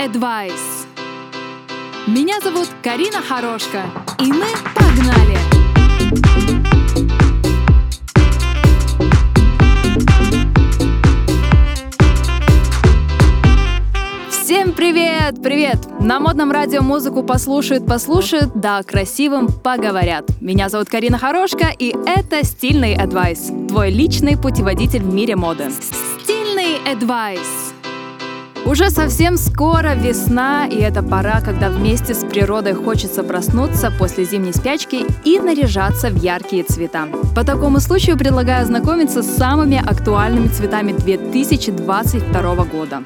Advice. Меня зовут Карина Хорошка, и мы погнали! Всем привет! Привет! На модном радио музыку послушают, послушают, да красивым поговорят. Меня зовут Карина Хорошка, и это «Стильный Advice», твой личный путеводитель в мире моды. «Стильный Advice» Уже совсем скоро весна, и это пора, когда вместе с природой хочется проснуться после зимней спячки и наряжаться в яркие цвета. По такому случаю предлагаю ознакомиться с самыми актуальными цветами 2022 года.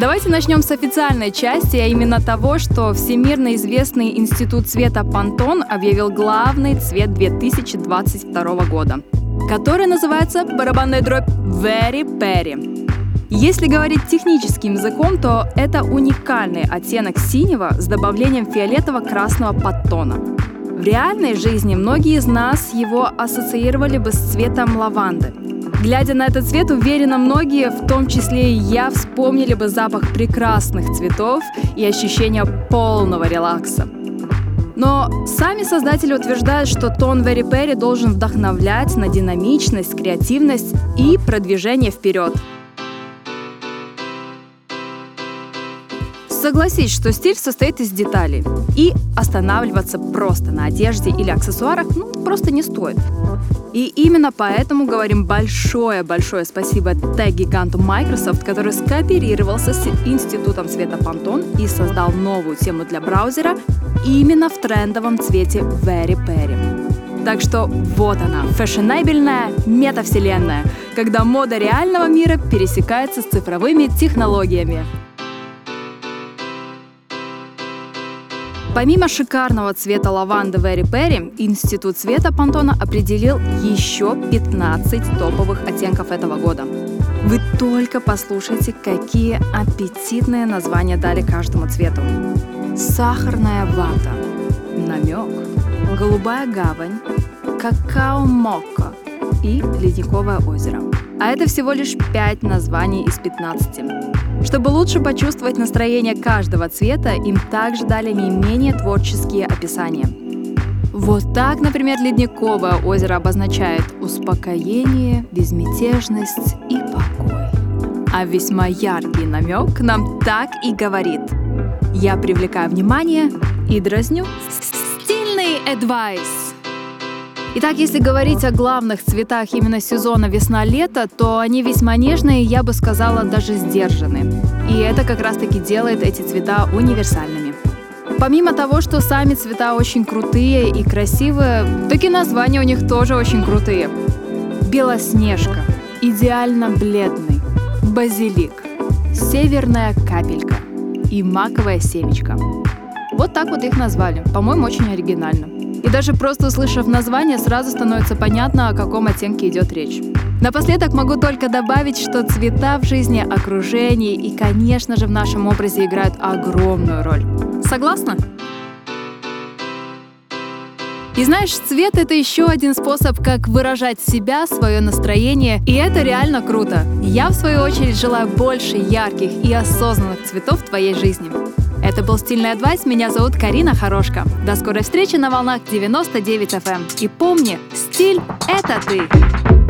Давайте начнем с официальной части, а именно того, что всемирно известный институт цвета Пантон объявил главный цвет 2022 года который называется барабанная дробь Very Perry. Если говорить техническим языком, то это уникальный оттенок синего с добавлением фиолетово-красного подтона. В реальной жизни многие из нас его ассоциировали бы с цветом лаванды. Глядя на этот цвет, уверена, многие, в том числе и я, вспомнили бы запах прекрасных цветов и ощущение полного релакса. Но сами создатели утверждают, что тон Very Perry должен вдохновлять на динамичность, креативность и продвижение вперед. Согласись, что стиль состоит из деталей, и останавливаться просто на одежде или аксессуарах ну, просто не стоит. И именно поэтому говорим большое-большое спасибо тег-гиганту Microsoft, который скооперировался с Институтом цвета Pantone и создал новую тему для браузера именно в трендовом цвете Very Perry. Так что вот она, фэшенабельная метавселенная, когда мода реального мира пересекается с цифровыми технологиями. Помимо шикарного цвета лаванды Very Perry, Институт цвета Пантона определил еще 15 топовых оттенков этого года. Вы только послушайте, какие аппетитные названия дали каждому цвету. Сахарная вата, намек, голубая гавань, какао-мокко и ледниковое озеро. А это всего лишь 5 названий из 15. Чтобы лучше почувствовать настроение каждого цвета, им также дали не менее творческие описания. Вот так, например, ледниковое озеро обозначает успокоение, безмятежность и покой. А весьма яркий намек нам так и говорит. Я привлекаю внимание и дразню. Стильный advice. Итак, если говорить о главных цветах именно сезона весна-лето, то они весьма нежные, я бы сказала, даже сдержанные. И это как раз-таки делает эти цвета универсальными. Помимо того, что сами цвета очень крутые и красивые, так и названия у них тоже очень крутые. Белоснежка, идеально бледный, базилик, северная капелька и маковая семечка. Вот так вот их назвали. По-моему, очень оригинально. И даже просто услышав название, сразу становится понятно, о каком оттенке идет речь. Напоследок могу только добавить, что цвета в жизни, окружении и, конечно же, в нашем образе играют огромную роль. Согласна? И знаешь, цвет — это еще один способ, как выражать себя, свое настроение, и это реально круто. Я, в свою очередь, желаю больше ярких и осознанных цветов в твоей жизни. Это был «Стильный адвайс». Меня зовут Карина Хорошка. До скорой встречи на волнах 99 FM. Эм. И помни, стиль — это ты!